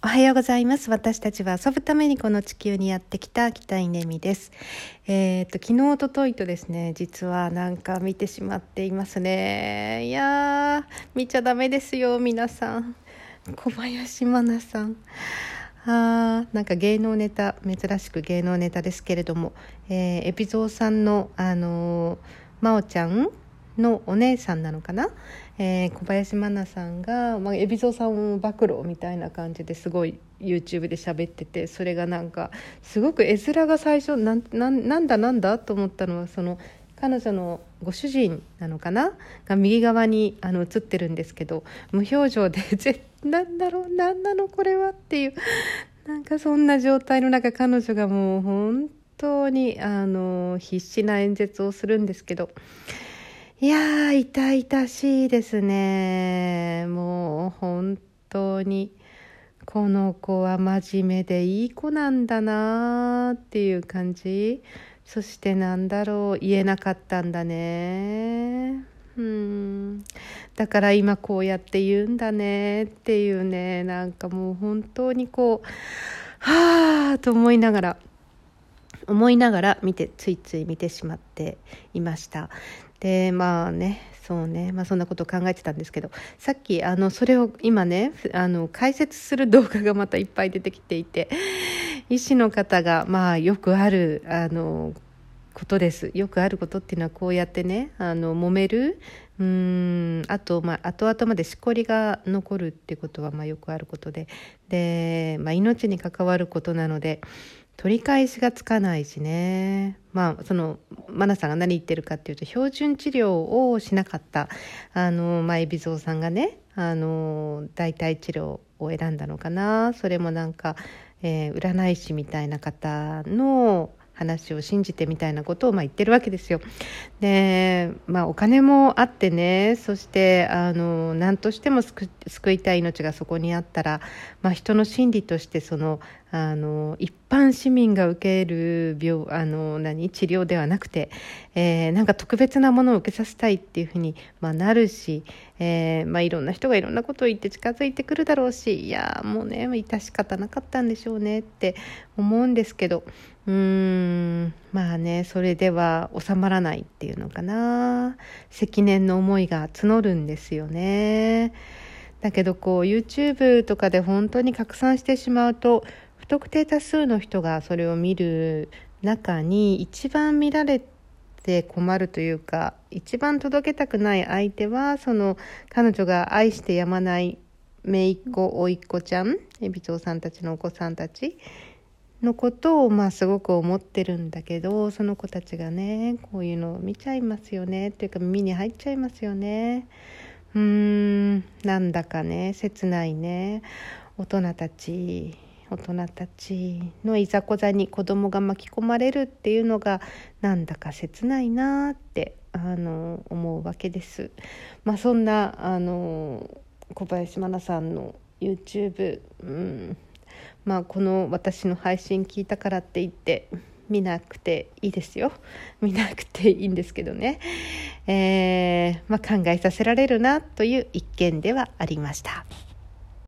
おはようございます。私たちは遊ぶためにこの地球にやってきた北井ねみです。えー、っと昨日おとといとですね実はなんか見てしまっていますね。いや見ちゃダメですよ皆さん。小林真奈さん。あなんか芸能ネタ珍しく芸能ネタですけれども、えー、海老蔵さんのあのー、真央ちゃんのお姉さんなのかな、えー、小林真奈さんが、まあ、海老蔵さんを暴露みたいな感じですごい YouTube で喋っててそれがなんかすごく絵面が最初なんなんだなんだと思ったのはその彼女のご主人なのかな？が右側にあの映ってるんですけど無表情で 「なんだろう何なのこれは」っていうなんかそんな状態の中彼女がもう本当にあの必死な演説をするんですけど。いやー、痛々しいですね。もう本当に、この子は真面目でいい子なんだなーっていう感じ。そしてなんだろう、言えなかったんだね。うん。だから今こうやって言うんだねっていうね、なんかもう本当にこう、はあと思いながら、思いながら見てついつい見てしまっていました。でまあねそうね、まあ、そんなことを考えてたんですけど。さっきあのそれを今ねあの解説する動画がまたいっぱい出てきていて医師の方がまあよくあるあのことです。よくあることっていうのはこうやってねあの揉める。うんあと、まあ、後々までしこりが残るってことはまあよくあることで。で、まあ、命に関わることなので取り返しがつかないしねまあそのマナさんが何言ってるかっていうと標準治療をしなかったあの前美蔵さんがねあの代替治療を選んだのかなそれもなんか、えー、占い師みたいな方の話を信じてみたいなことをまあ言ってるわけですよ。で、まあ、お金もあってねそしてあの何としても救いたい命がそこにあったら、まあ、人の心理としてそのあの一般市民が受ける病あの何治療ではなくて、えー、なんか特別なものを受けさせたいっていうふうに、まあ、なるし、えーまあ、いろんな人がいろんなことを言って近づいてくるだろうしいやもうね致し方なかったんでしょうねって思うんですけどうーんまあねそれでは収まらないっていうのかな積年の思いが募るんですよね。だけどこう YouTube とかで本当に拡散してしまうと不特定多数の人がそれを見る中に一番見られて困るというか一番届けたくない相手はその彼女が愛してやまない姪っ子甥っ子ちゃん海老蔵さんたちのお子さんたちのことをまあすごく思ってるんだけどその子たちがねこういうのを見ちゃいますよねっていうか耳に入っちゃいますよね。うーんなんだかね切ないね大人たち。大人たちのいざこざに子供が巻き込まれるっていうのがなんだか切ないなってあの思うわけです。まあ、そんなあの小林真奈さんの YouTube、うんまあ、この私の配信聞いたからって言って見なくていいですよ見なくていいんですけどね、えー、まあ、考えさせられるなという一件ではありました。